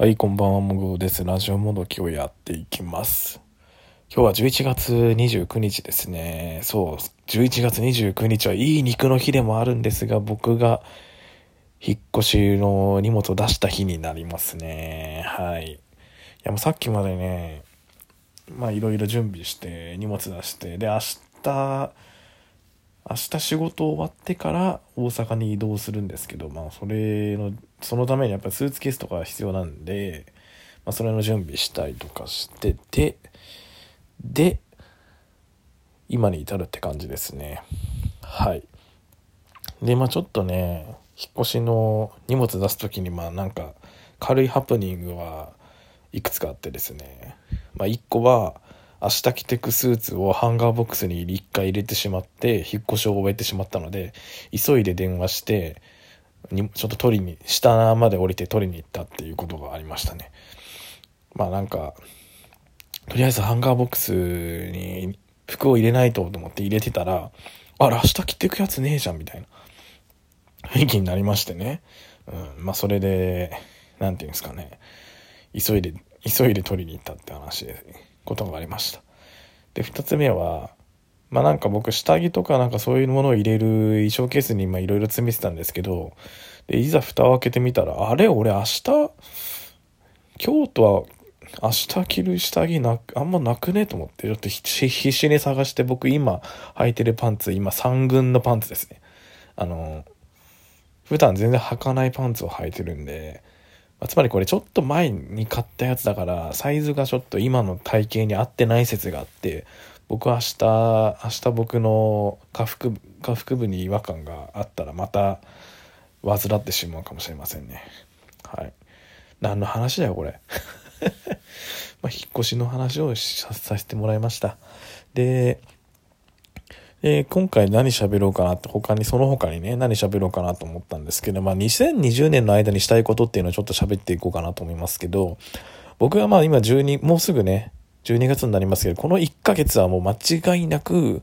はい、こんばんは、もぐです。ラジオもどきをやっていきます。今日は11月29日ですね。そう、11月29日はいい肉の日でもあるんですが、僕が引っ越しの荷物を出した日になりますね。はい。いや、もうさっきまでね、まあいろいろ準備して、荷物出して、で、明日、明日仕事終わってから大阪に移動するんですけど、まあそれの、そのためにやっぱりスーツケースとか必要なんで、まあそれの準備したりとかしてて、で、今に至るって感じですね。はい。で、まあちょっとね、引っ越しの荷物出す時にまあなんか軽いハプニングはいくつかあってですね。まあ一個は、明日着てくスーツをハンガーボックスに一回入れてしまって引っ越しを終えてしまったので急いで電話してにちょっと取りに下まで降りて取りに行ったっていうことがありましたね。まあなんかとりあえずハンガーボックスに服を入れないとと思って入れてたらあら明日着てくやつねえじゃんみたいな。雰囲気になりましてね、うん、まあそれで何て言うんですかね。急いで急いで取りに行ったって話で。ことがありました。で2つ目はまあなんか僕下着とかなんかそういうものを入れる衣装ケースにいろいろ詰めてたんですけどでいざ蓋を開けてみたらあれ？俺明日？京都は明日着る下着なあんまなくね？と思ってちょっと必死に探して僕今履いてるパンツ今3軍のパンツですね。あの普段全然履かないパンツを履いてるんでまつまりこれちょっと前に買ったやつだから、サイズがちょっと今の体型に合ってない説があって、僕は明日、明日僕の下腹部、下腹部に違和感があったらまた患ってしまうかもしれませんね。はい。何の話だよ、これ。まあ、引っ越しの話をさせてもらいました。で、で今回何喋ろうかなって他にその他にね何喋ろうかなと思ったんですけどまあ2020年の間にしたいことっていうのをちょっと喋っていこうかなと思いますけど僕はまあ今12もうすぐね12月になりますけどこの1ヶ月はもう間違いなく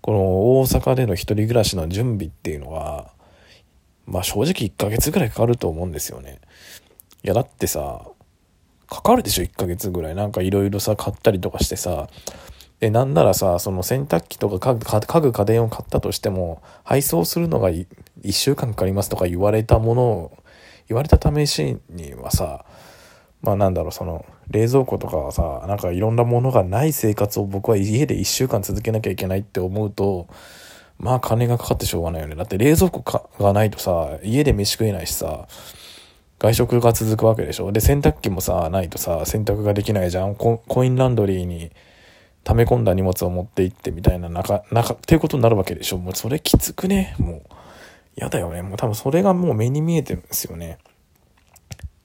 この大阪での一人暮らしの準備っていうのはまあ正直1ヶ月ぐらいかかると思うんですよね。いやだってさかかるでしょ1ヶ月ぐらい。なんかいろいろさ買ったりとかしてさで、なんならさ、その洗濯機とか家具家電を買ったとしても、配送するのが1週間かかりますとか言われたものを、言われた試しにはさ、まあなんだろう、その、冷蔵庫とかはさ、なんかいろんなものがない生活を僕は家で1週間続けなきゃいけないって思うと、まあ金がかかってしょうがないよね。だって冷蔵庫がないとさ、家で飯食えないしさ、外食が続くわけでしょ。で、洗濯機もさ、ないとさ、洗濯ができないじゃん。コインランドリーに、溜め込んだ荷物を持って行ってみたいな中、中、っていうことになるわけでしょ。もうそれきつくね。もう、やだよね。もう多分それがもう目に見えてるんですよね。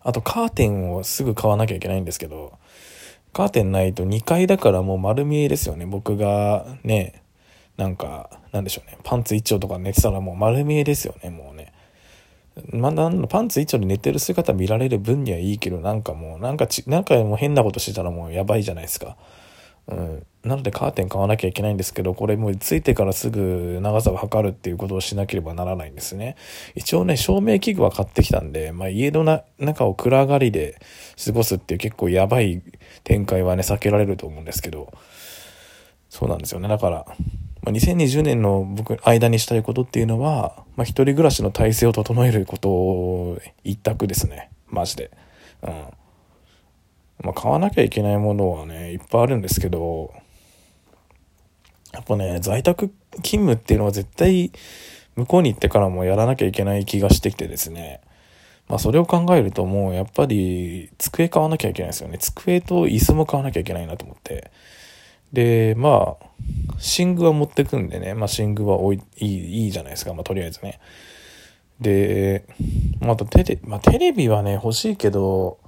あとカーテンをすぐ買わなきゃいけないんですけど、カーテンないと2階だからもう丸見えですよね。僕がね、なんか、なんでしょうね。パンツ一丁とか寝てたらもう丸見えですよね。もうね。まあ、なんのパンツ一丁で寝てる姿見られる分にはいいけど、なんかもう、なんかち、なんかもう変なことしてたらもうやばいじゃないですか。うん、なのでカーテン買わなきゃいけないんですけど、これもうついてからすぐ長さを測るっていうことをしなければならないんですね。一応ね、照明器具は買ってきたんで、まあ家のな中を暗がりで過ごすっていう結構やばい展開はね、避けられると思うんですけど、そうなんですよね。だから、まあ、2020年の僕、間にしたいことっていうのは、まあ一人暮らしの体制を整えることを一択ですね。マジで。うん。まあ、買わなきゃいけないものはね、いっぱいあるんですけど、やっぱね、在宅勤務っていうのは絶対向こうに行ってからもやらなきゃいけない気がしてきてですね。まあそれを考えるともうやっぱり机買わなきゃいけないですよね。机と椅子も買わなきゃいけないなと思って。で、まあ、寝具は持ってくんでね、まあ寝具はおいいいいじゃないですか。まあとりあえずね。で、またテレ,、まあ、テレビはね、欲しいけど、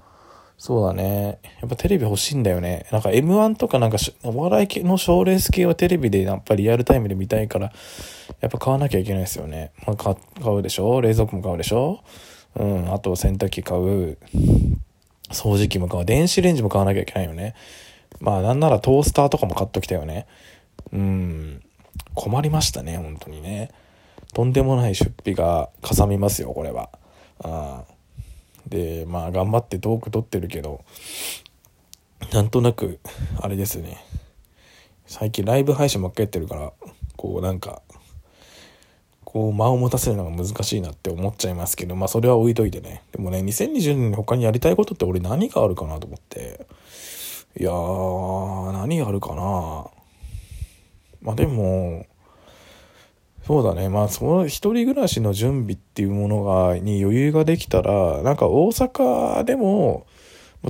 そうだね。やっぱテレビ欲しいんだよね。なんか M1 とかなんかお笑い系の賞レース系はテレビでやっぱりリアルタイムで見たいから、やっぱ買わなきゃいけないですよね。まあ、買うでしょ？冷蔵庫も買うでしょ？うん。あと洗濯機買う。掃除機も買う。電子レンジも買わなきゃいけないよね。まあなんならトースターとかも買っときたよね。うん。困りましたね、本当にね。とんでもない出費がかさみますよ、これは。あで、まあ頑張ってトーク撮ってるけど、なんとなく、あれですね。最近ライブ配信ばっかやってるから、こうなんか、こう間を持たせるのが難しいなって思っちゃいますけど、まあそれは置いといてね。でもね、2020年に他にやりたいことって俺何があるかなと思って。いやー、何があるかなまあでも、そうだね。まあ、その一人暮らしの準備っていうものが、に余裕ができたら、なんか大阪でも、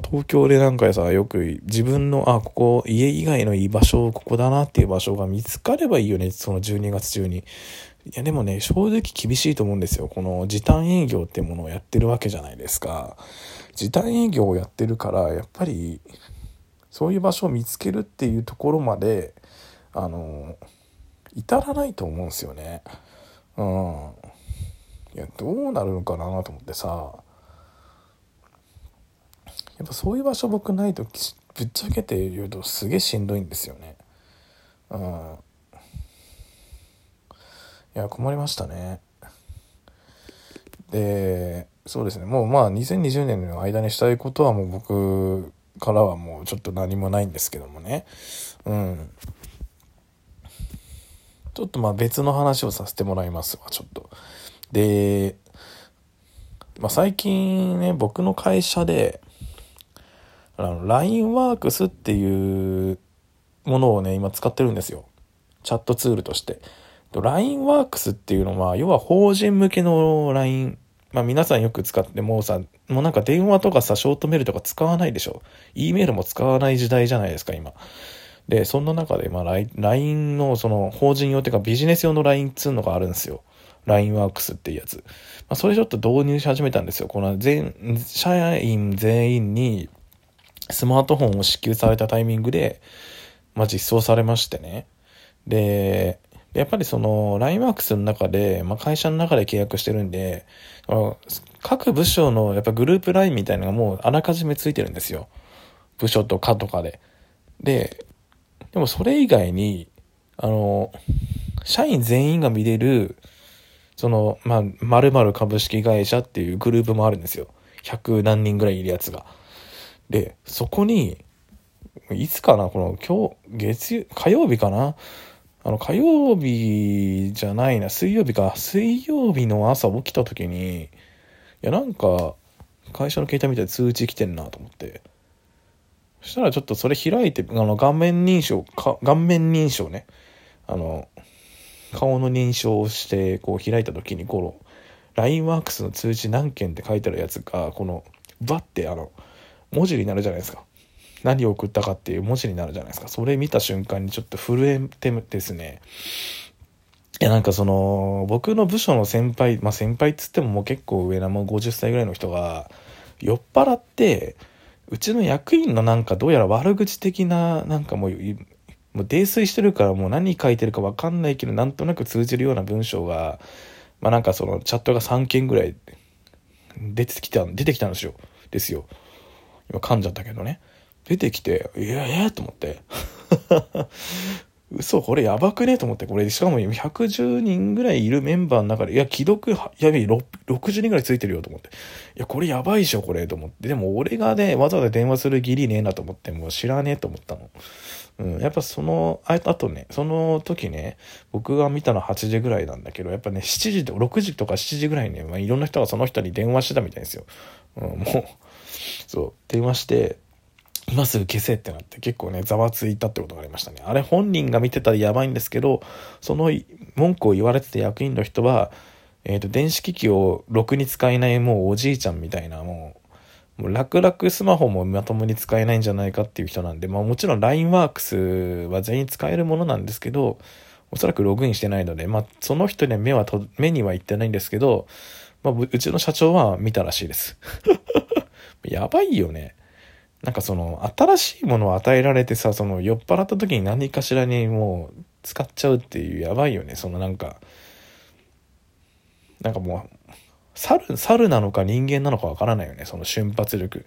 東京でなんかさ、よく自分の、あ、ここ、家以外のいい場所、ここだなっていう場所が見つかればいいよね、その12月中に。いや、でもね、正直厳しいと思うんですよ。この時短営業ってものをやってるわけじゃないですか。時短営業をやってるから、やっぱり、そういう場所を見つけるっていうところまで、あの、至らないと思うんすよね。うん。いや、どうなるのかなと思ってさ。やっぱそういう場所僕ないとぶっちゃけて言うとすげえしんどいんですよね。うん。いや、困りましたね。で、そうですね。もうまあ2020年の間にしたいことはもう僕からはもうちょっと何もないんですけどもね。うん。ちょっとまあ別の話をさせてもらいますわ、ちょっと。で、まあ、最近ね、僕の会社で、あの、LINE ワークスっていうものをね、今使ってるんですよ。チャットツールとして。LINE ワークスっていうのは、要は法人向けの LINE。まあ皆さんよく使ってもうさ、もうなんか電話とかさ、ショートメールとか使わないでしょ。E メールも使わない時代じゃないですか、今。で、そんな中で、まあ、LINE のその法人用っていうかビジネス用の LINE っつうのがあるんですよ。LINE ワークスっていうやつ。まあ、それちょっと導入し始めたんですよ。この全、社員全員にスマートフォンを支給されたタイミングで、まあ、実装されましてね。で、やっぱりその LINE ワークスの中で、まあ、会社の中で契約してるんで、各部署のやっぱグループ LINE みたいなのがもうあらかじめついてるんですよ。部署とかとかで。で、でもそれ以外に、あの、社員全員が見れる、その、まあ、〇〇株式会社っていうグループもあるんですよ。100何人ぐらいいるやつが。で、そこに、いつかなこの今日、月曜、火曜日かな？あの、火曜日じゃないな、水曜日か。水曜日の朝起きた時に、いや、なんか、会社の携帯みたいに通知来てんなと思って。そしたらちょっとそれ開いて、あの、顔面認証、か顔面認証ね。あの、顔の認証をして、こう開いた時に、この、LINEWORKS の通知何件って書いてあるやつが、この、バッて、あの、文字になるじゃないですか。何を送ったかっていう文字になるじゃないですか。それ見た瞬間にちょっと震えてですね。いや、なんかその、僕の部署の先輩、まあ先輩っつってももう結構上な、もう50歳ぐらいの人が、酔っ払って、うちの役員のなんかどうやら悪口的な、なんかもう、もう泥酔してるからもう何書いてるかわかんないけど、なんとなく通じるような文章が、まあなんかそのチャットが3件ぐらい出てきた、出てきたんですよ。ですよ。今噛んじゃったけどね。出てきて、いやいやと思って。嘘、これやばくねと思って、これ、しかも110人ぐらいいるメンバーの中で、いや、既読、やべえ、60人ぐらいついてるよと思って。いや、これやばいでしょ、これ、と思って。でも、俺がね、わざわざ電話する義理ねえなと思って、もう知らねえと思ったの。うん、やっぱその、ああとね、その時ね、僕が見たのは8時ぐらいなんだけど、やっぱね、7時と、6時とか7時ぐらいね、まあ、いろんな人がその人に電話してたみたいですよ。うん、もう、そう、電話して、今すぐ消せってなって結構ね、ざわついたってことがありましたね。あれ本人が見てたらやばいんですけど、その文句を言われてた役員の人は、えっ、ー、と、電子機器をろくに使えないもうおじいちゃんみたいな、もう、もう楽々スマホもまともに使えないんじゃないかっていう人なんで、まあもちろん LINEWORKS は全員使えるものなんですけど、おそらくログインしてないので、まあその人には目はと、目には行ってないんですけど、まあうちの社長は見たらしいです。やばいよね。なんかその、新しいものを与えられてさ、その、酔っ払った時に何かしらにもう、使っちゃうっていう、やばいよね。そのなんか、なんかもう、猿、猿なのか人間なのかわからないよね。その瞬発力。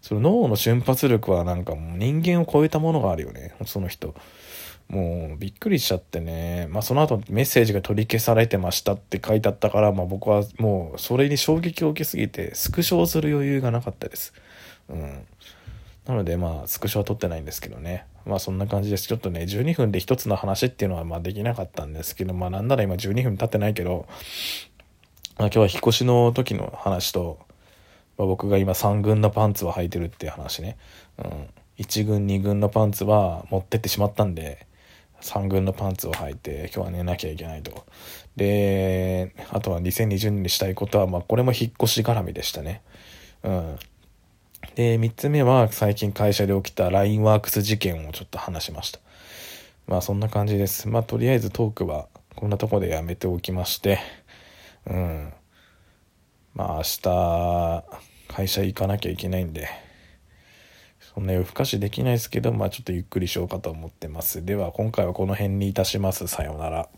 その脳の瞬発力はなんかもう人間を超えたものがあるよね。その人。もうびっくりしちゃってね。まあその後メッセージが取り消されてましたって書いてあったから、まあ僕はもうそれに衝撃を受けすぎてスクショをする余裕がなかったです。うん。なのでまあスクショは撮ってないんですけどね。まあそんな感じです。ちょっとね、12分で一つの話っていうのはまあできなかったんですけど、まあなんなら今12分経ってないけど、まあ今日は引っ越しの時の話と、まあ、僕が今3軍のパンツを履いてるっていう話ね。うん。1軍2軍のパンツは持ってってしまったんで、3軍のパンツを履いて今日は寝なきゃいけないと。で、あとは2020年にしたいことは、まあこれも引っ越し絡みでしたね。うん。で、3つ目は最近会社で起きた LINE ワークス事件をちょっと話しました。まあそんな感じです。まあとりあえずトークはこんなとこでやめておきまして、うん。まあ明日会社行かなきゃいけないんで、そんな夜更かしできないですけど、まあちょっとゆっくりしようかと思ってます。では今回はこの辺にいたします。さようなら。